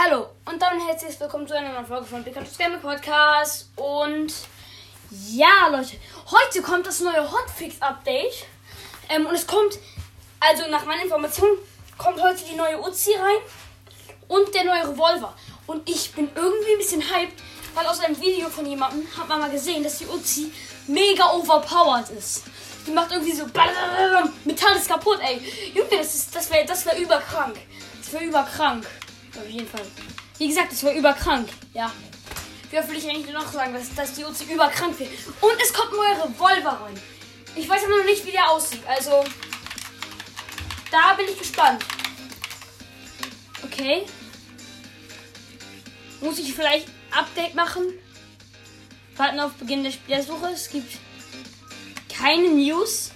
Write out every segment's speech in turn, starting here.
Hallo und damit herzlich willkommen zu einer neuen Folge von Pikachu's Gaming Podcast. Und ja, Leute, heute kommt das neue Hotfix-Update. Ähm, und es kommt, also nach meiner Information, kommt heute die neue Uzi rein und der neue Revolver. Und ich bin irgendwie ein bisschen hyped, weil aus einem Video von jemandem hat man mal gesehen, dass die Uzi mega overpowered ist. Die macht irgendwie so Metall ist kaputt, ey. Junge, das, das wäre das wär überkrank. Das wäre überkrank. Auf jeden Fall. Wie gesagt, das wäre überkrank. Ja. Wie oft will ich eigentlich noch sagen, dass, dass die Uzi überkrank wird. Und es kommt ein neuer Revolver rein. Ich weiß aber noch nicht, wie der aussieht. Also, da bin ich gespannt. Okay. Muss ich vielleicht Update machen? Warten auf Beginn der Spielersuche. Es gibt keine News.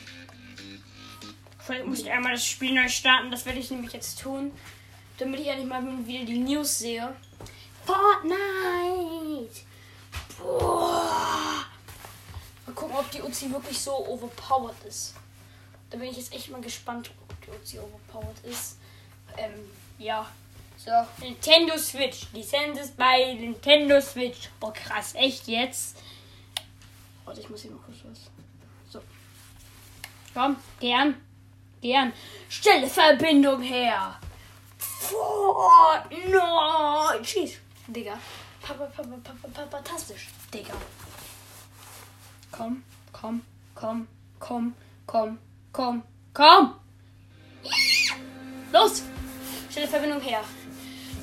Vielleicht muss ich einmal das Spiel neu starten. Das werde ich nämlich jetzt tun. Damit ich endlich mal wieder die News sehe. Fortnite! Boah! Mal gucken, ob die Uzi wirklich so overpowered ist. Da bin ich jetzt echt mal gespannt, ob die Uzi overpowered ist. Ähm, ja. So, Nintendo Switch. Lizenz ist bei Nintendo Switch. Boah, krass. Echt jetzt? Warte, ich muss hier mal kurz was. So. Komm, gern. Gern. Stelle Verbindung her. Fortnite. Schieß. Digga. Papa, Papa, Papa, Papa, fantastisch. Digga. Komm, komm, komm, komm, komm, komm, komm. Los. Stelle Verbindung her.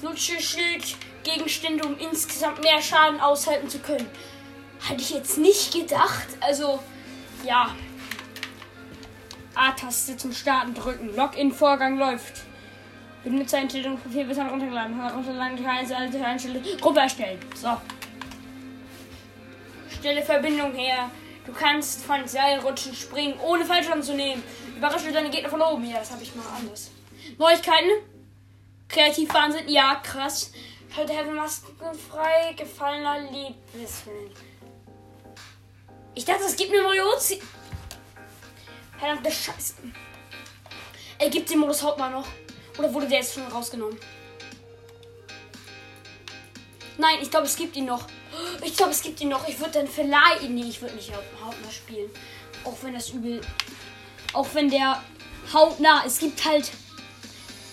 Nutze Schild Gegenstände, um insgesamt mehr Schaden aushalten zu können. Hatte ich jetzt nicht gedacht. Also, ja. A-Taste zum Starten drücken. Login-Vorgang läuft. Benutzereinstellung Profil bis runtergeladen. Runterladen, alte Einstellung. Gruppe erstellen. So. Stelle Verbindung her. Du kannst von Seilrutschen springen, ohne Fallschirm zu nehmen. Überrasche deine Gegner von oben. Ja, das habe ich mal anders. Neuigkeiten? Kreativ Wahnsinn. Ja, krass. Schalte Heavy Masken frei. Gefallener Liebesfilm. Ich dachte, es gibt eine neue Uzi. Verdammte Scheiße. Er gibt den Modus Hauptmann noch. Oder wurde der jetzt schon rausgenommen? Nein, ich glaube, es gibt ihn noch. Ich glaube, es gibt ihn noch. Ich würde dann vielleicht. Nee, ich würde nicht Hauptnah spielen. Auch wenn das übel. Auch wenn der Hauptnah. Es gibt halt.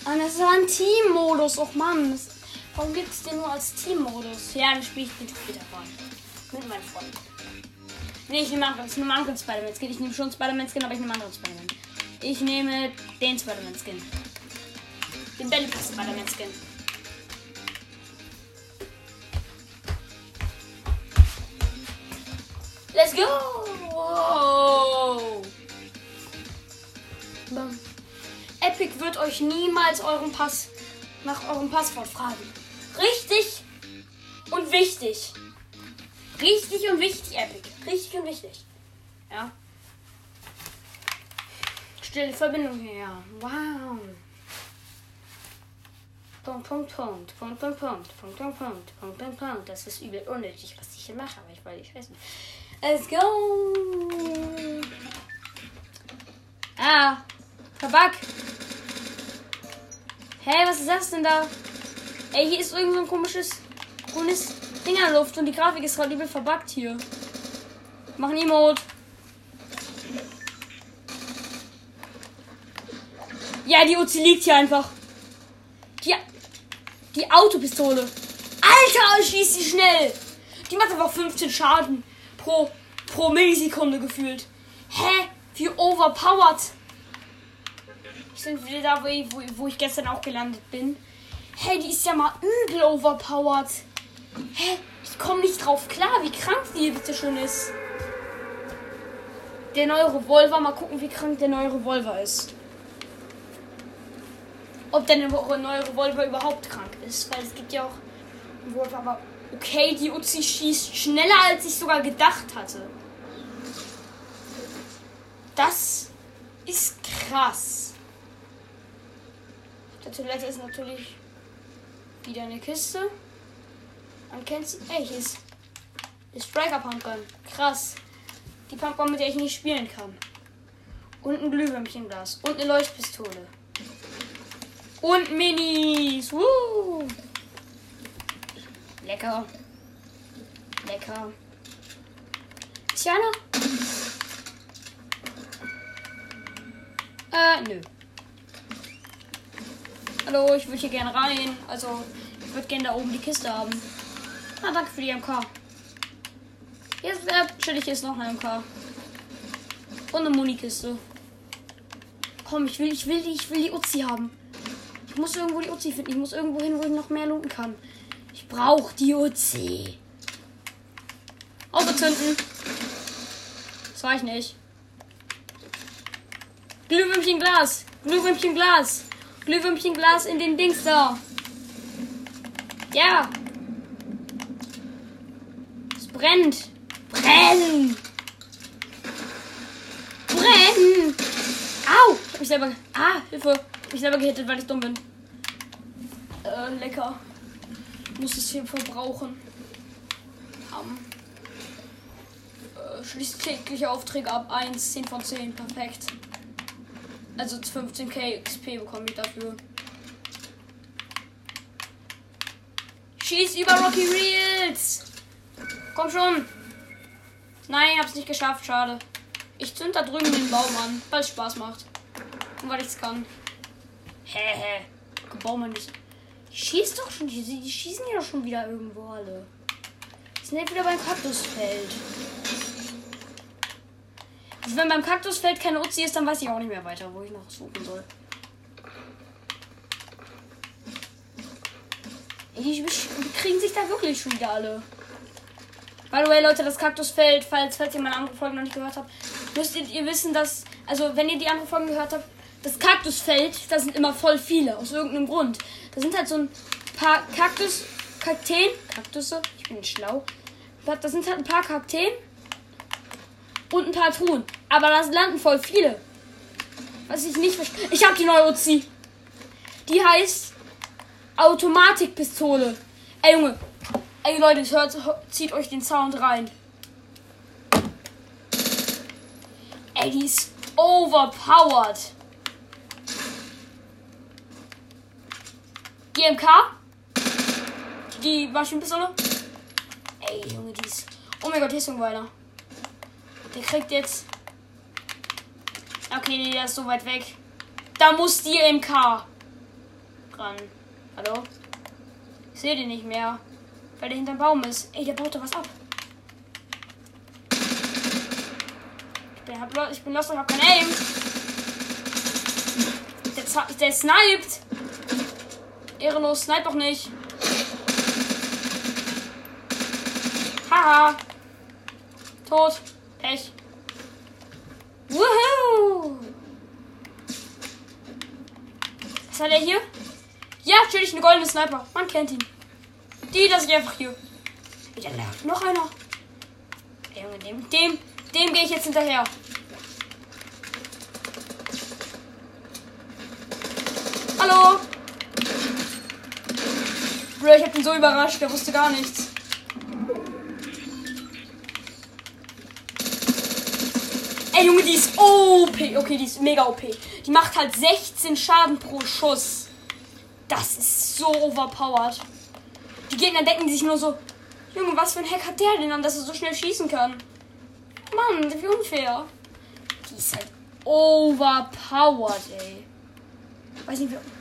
Ah, das war ein Team-Modus. Och Mann. Das, warum gibt es den nur als Team-Modus? Ja, dann spiele ich mit Peter Pan. Mit meinem Freund. Nee, ich nehme anderen, ich nehme anderen Spider-Man-Skin. Ich nehme schon Spider-Man-Skin, aber ich nehme anderen Spider-Man. Ich nehme den Spider-Man-Skin. Den Belly Spider-Man-Skin. Let's go! Wow. Bam. Epic wird euch niemals euren Pass nach eurem Passwort fragen. Richtig und wichtig. Richtig und wichtig, Epic. Richtig und wichtig. Ja. Stelle Verbindung her. Wow. Punkt, Punkt, Punkt, Punkt, Punkt, Punkt, Punkt, Punkt, Punkt, Punkt, Punkt, Punkt. Das ist übel unnötig, was ich hier mache, aber ich wollte nicht wissen. Let's go! Ah, Tabak. Hey, was ist das denn da? Ey, hier ist irgend so ein komisches grünes Ding in der Luft und die Grafik ist gerade übel verbuggt hier. Mach ein Emote. Ja, die Uzi liegt hier einfach. Die, Autopistole. Alter, schießt die schnell. Die macht einfach 15 Schaden pro, pro Millisekunde gefühlt. Hä? Wie overpowered. Ich bin wieder da, wo ich, wo, ich gestern auch gelandet bin. Hey, die ist ja mal übel overpowered. Hä? Ich komme nicht drauf klar, wie krank die bitte schon ist. Der neue Revolver, mal gucken, wie krank der neue Revolver ist. Ob der neue Revolver überhaupt krank ist, weil es gibt ja auch Revolver, aber okay, die Uzi schießt schneller, als ich sogar gedacht hatte. Das ist krass. Der Toilette ist natürlich wieder eine Kiste. Man kennt sie. Ey, hier ist, ist Striker Pumpgun. Krass. Die Pumpgun, mit der ich nicht spielen kann. Und ein Glühwürmchenglas. Und eine Leuchtpistole. Und Minis. Woo! Lecker. Lecker. Ist hier einer? Äh, nö. Hallo, ich würde hier gerne rein. Also, ich würde gerne da oben die Kiste haben. Ah, danke für die MK. Hier ist, äh, chillig, hier ist noch eine MK. Und eine Munikiste. Komm, ich will, ich will die, ich will die Uzi haben. Ich muss irgendwo die Uzi finden. Ich muss irgendwo hin, wo ich noch mehr looten kann. Ich brauche die Uzi. Auto zünden. Das war ich nicht. Glühwürmchen Glas. Glühwürmchen Glas. Glühwürmchen Glas in den Dings da. Ja. Es brennt. Brennen. Brennen. Au. Ich hab mich selber. Ah, Hilfe. Ich selber gehittet, weil ich dumm bin. Äh, lecker. Muss es hier verbrauchen. Um. Äh, schließt tägliche Aufträge ab. 1, 10 von 10. Perfekt. Also 15k XP bekomme ich dafür. Schieß über Rocky Reels! Komm schon! Nein, hab's nicht geschafft, schade. Ich zünd da drüben den Baum an, weil es Spaß macht. Und weil ich's kann. Hä, hä. Baum nicht. Die schießt doch schon, die, die schießen ja doch schon wieder irgendwo alle. Die sind wieder beim Kaktusfeld. Also wenn beim Kaktusfeld keine Uzi ist, dann weiß ich auch nicht mehr weiter, wo ich noch suchen soll. Die kriegen sich da wirklich schon wieder alle. By the way, Leute, das Kaktusfeld, falls, falls ihr meine andere Folge noch nicht gehört habt, müsst ihr, ihr wissen, dass, also wenn ihr die andere Folge gehört habt, das Kaktusfeld, da sind immer voll viele, aus irgendeinem Grund. Da sind halt so ein paar Kaktus, Kakteen, Kaktusse, ich bin schlau. Da sind halt ein paar Kakteen und ein paar Truhen. Aber da landen voll viele. Was ich nicht verstehe. Ich habe die neue Uzi. Die heißt Automatikpistole. Ey Junge. Ey Leute, hört, zieht euch den Sound rein. Ey, die ist overpowered. Die MK. Die Maschinenpistole. Ey, Junge, die ist. Oh mein Gott, hier ist irgendwo einer. Der kriegt jetzt. Okay, nee, der ist so weit weg. Da muss die MK ran. Hallo? Ich sehe den nicht mehr. Weil der hinterm Baum ist. Ey, der baut da was ab. Ich bin, hab, ich bin lost und hab kein Aim. Der, der sniped. Ehrenlos, snipe doch nicht. Haha. Tot. Pech. Woohoo! Was hat er hier? Ja, natürlich eine goldene Sniper. Man kennt ihn. Die, das ist einfach hier. Wieder noch einer. Junge, dem, dem, dem gehe ich jetzt hinterher. Hallo? Bro, ich hab ihn so überrascht, der wusste gar nichts. Ey, Junge, die ist OP. Okay, die ist mega OP. Die macht halt 16 Schaden pro Schuss. Das ist so overpowered. Die Gegner denken sich nur so, Junge, was für ein Hack hat der denn an, dass er so schnell schießen kann? Mann, wie unfair. Die ist halt overpowered, ey. Weiß nicht, wie...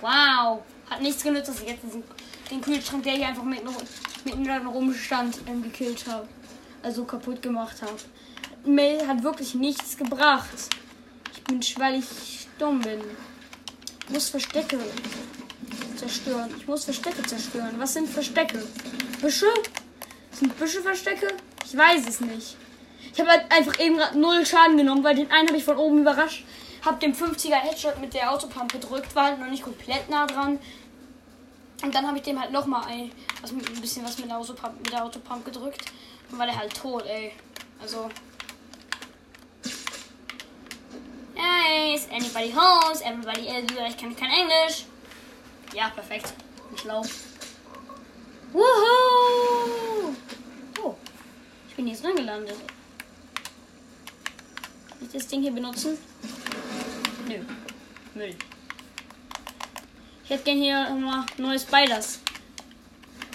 Wow. Hat nichts genützt, dass ich jetzt den Kühlschrank, der hier einfach mit mitten dann rumstand, ähm, gekillt habe. Also kaputt gemacht habe. Mail hat wirklich nichts gebracht. Ich bin, weil ich dumm bin. Ich muss Verstecke zerstören. Ich muss Verstecke zerstören. Was sind Verstecke? Büsche? Sind Büsche Verstecke? Ich weiß es nicht. Ich habe halt einfach eben null Schaden genommen, weil den einen habe ich von oben überrascht. Hab dem 50er Headshot mit der Autopump gedrückt, war halt noch nicht komplett nah dran. Und dann habe ich dem halt nochmal ein, also ein bisschen was mit der, Autopump, mit der Autopump gedrückt. Und war der halt tot, ey. Also. Hey, is anybody home? Everybody is. Ich kann kein Englisch. Ja, perfekt. Bin schlau. Woohoo! Oh. Ich bin jetzt drin gelandet. Kann ich das Ding hier benutzen? Nö. Müll. Ich hätte gerne hier nochmal neue Spiders.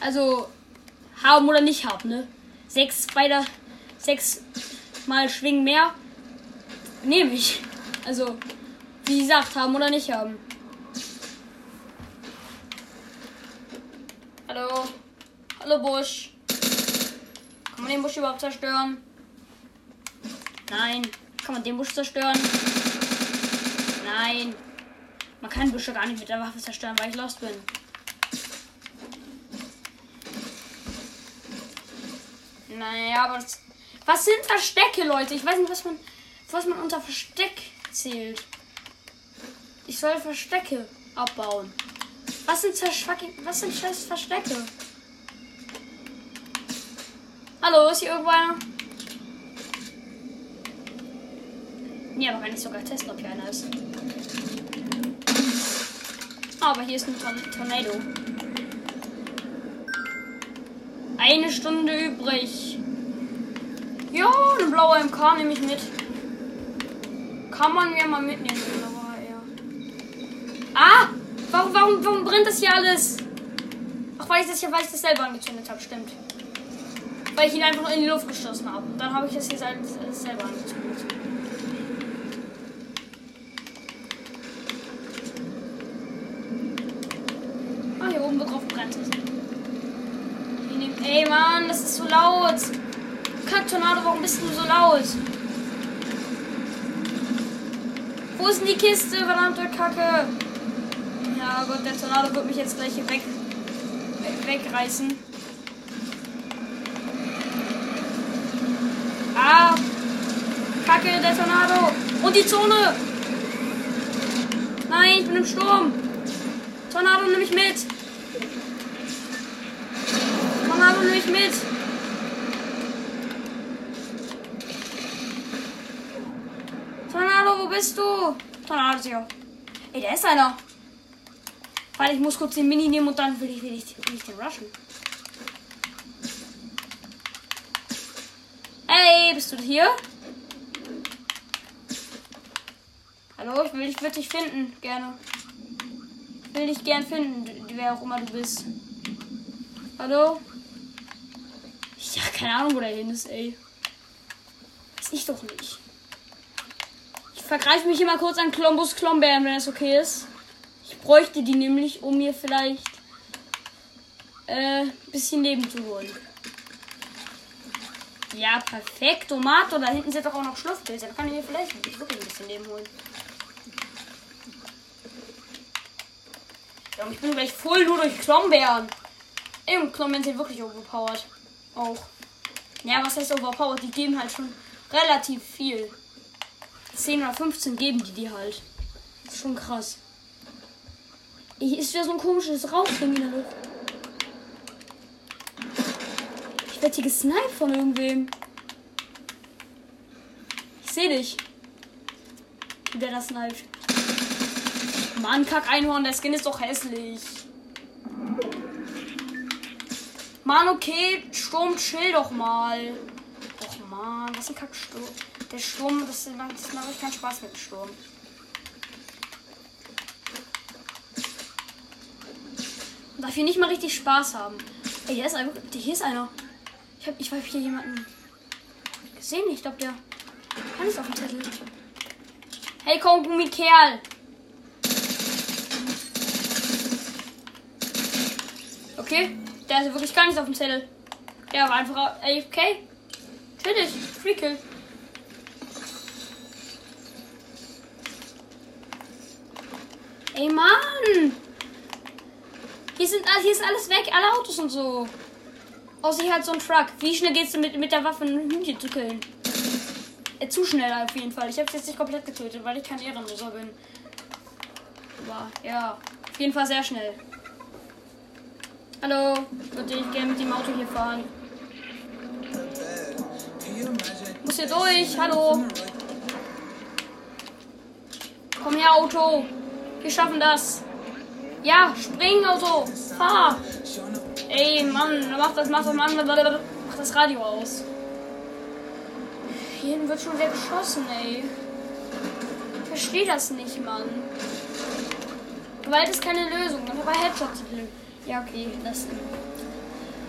Also haben oder nicht haben, ne? Sechs Spider, sechs mal schwingen mehr. Nehme ich. Also, wie gesagt, haben oder nicht haben. Hallo. Hallo Busch. Kann man den Busch überhaupt zerstören? Nein. Kann man den Busch zerstören? Nein. Man kann Büsche gar nicht mit der Waffe zerstören, weil ich lost bin. Naja, aber das, was sind Verstecke, Leute? Ich weiß nicht, was man, was man unter Versteck zählt. Ich soll Verstecke abbauen. Was sind, was sind scheiß Verstecke? Hallo, ist hier irgendwo einer? Ja, aber kann ich sogar testen, ob hier einer ist. Aber hier ist ein Torn Tornado. Eine Stunde übrig. Ja, ein blauer MK nehme ich mit. Kann man mir mal mitnehmen, aber ja. Ah! Warum, warum, warum brennt das hier alles? Ach, weil ich das hier, weil ich das selber angezündet habe, stimmt. Weil ich ihn einfach in die Luft geschossen habe. Dann habe ich das hier selber angezündet. Ey, Mann, das ist so laut. Kack, Tornado, warum bist du so laut? Wo ist denn die Kiste, verdammte Kacke? Ja Gott, der Tornado wird mich jetzt gleich hier weg, weg wegreißen. Ah! Kacke, der Tornado! Und die Zone! Nein, ich bin im Sturm! Tornado, nimm mich mit! Tornado nicht mit. Tornado, wo bist du? Tornado. Ey, da ist einer. Weil ich muss kurz den Mini nehmen und dann will ich, will ich, will ich den rushen. Hey, bist du hier? Hallo, ich will dich wirklich finden, gerne. Ich will dich gern finden, wer auch immer du bist. Hallo? Ja, keine Ahnung, wo der hin ist, ey. Weiß ich doch nicht. Vergreife mich immer kurz an Columbus Klombeeren, wenn das okay ist. Ich bräuchte die nämlich, um mir vielleicht äh, ein bisschen Leben zu holen. Ja, perfekt. Tomato. Da hinten sind doch auch noch Schlupfpilze. Da kann ich mir vielleicht wirklich ein bisschen Leben holen. Ja, ich bin gleich voll nur durch Klombeeren. Und Klombeeren sind wirklich overpowered auch. Ja, was heißt overpowered? Die geben halt schon relativ viel. 10 oder 15 geben die dir halt. Das ist schon krass. Hier ist wieder so ein komisches Rauchding in der. Ich werde hier gesniped von irgendwem. Ich sehe dich. Wie der das sniped. Mann, Kack Einhorn, der Skin ist doch hässlich. Mann, okay, Sturm, chill doch mal. Och man, was ein Kacksturm. Der Sturm, das, das macht keinen Spaß mit dem Sturm. darf hier nicht mal richtig Spaß haben. Ey, hier ist, einfach, hier ist einer. Ich habe ich hab hier jemanden gesehen. Ich glaube, der kann es auf dem Zettel. Hey, komm, mit Kerl. Okay. Der ist wirklich gar nicht auf dem Zettel. Der war einfach AFK. Natürlich. Free Kill. Ey, Mann! Hier, sind, hier ist alles weg, alle Autos und so. Außer hier halt so ein Truck. Wie schnell geht's denn mit, mit der Waffe, ein Hühnchen zu killen? Äh, zu schnell auf jeden Fall. Ich hab's jetzt nicht komplett getötet, weil ich kein Ehrenloser bin. Aber ja, auf jeden Fall sehr schnell. Hallo, würde ich gerne mit dem Auto hier fahren. Muss hier durch, hallo. Komm her, Auto. Wir schaffen das. Ja, spring, Auto. Fahr. Ey, Mann, mach das, mach das, Mann. Mach das Radio aus. Hier wird schon wieder geschossen, ey. Ich verstehe das nicht, Mann. Gewalt ist keine Lösung, aber Headshot sind Lösung. Ja, okay, das.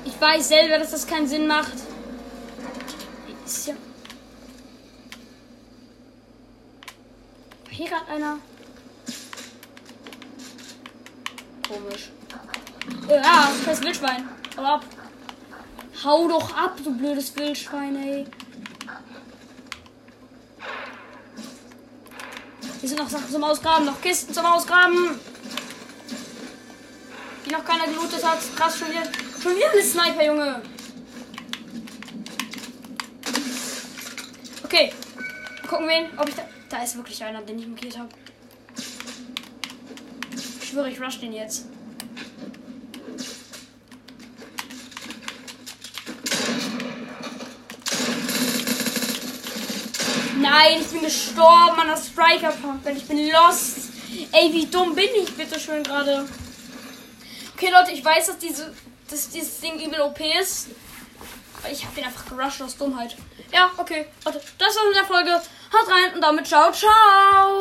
Ich weiß selber, dass das keinen Sinn macht. Ist ja. Hier gerade einer? Komisch. Ja, das Wildschwein. Hau ab. Hau doch ab, du blödes Wildschwein, ey. Hier sind noch Sachen zum Ausgraben, noch Kisten zum Ausgraben. Die noch keiner gelootet hat. Krass, schon wieder, schon wieder eine Sniper, Junge. Okay. Gucken wen, ob ich da. Da ist wirklich einer, den ich markiert habe. Schwöre, ich rush den jetzt. Nein, ich bin gestorben an der Striker Pump. Ich bin lost. Ey, wie dumm bin ich bitte schön gerade. Okay, Leute, ich weiß, dass, diese, dass dieses Ding übel OP ist. Aber ich habe den einfach gerusht aus Dummheit. Ja, okay. Leute, das war's mit der Folge. Haut rein und damit ciao, ciao.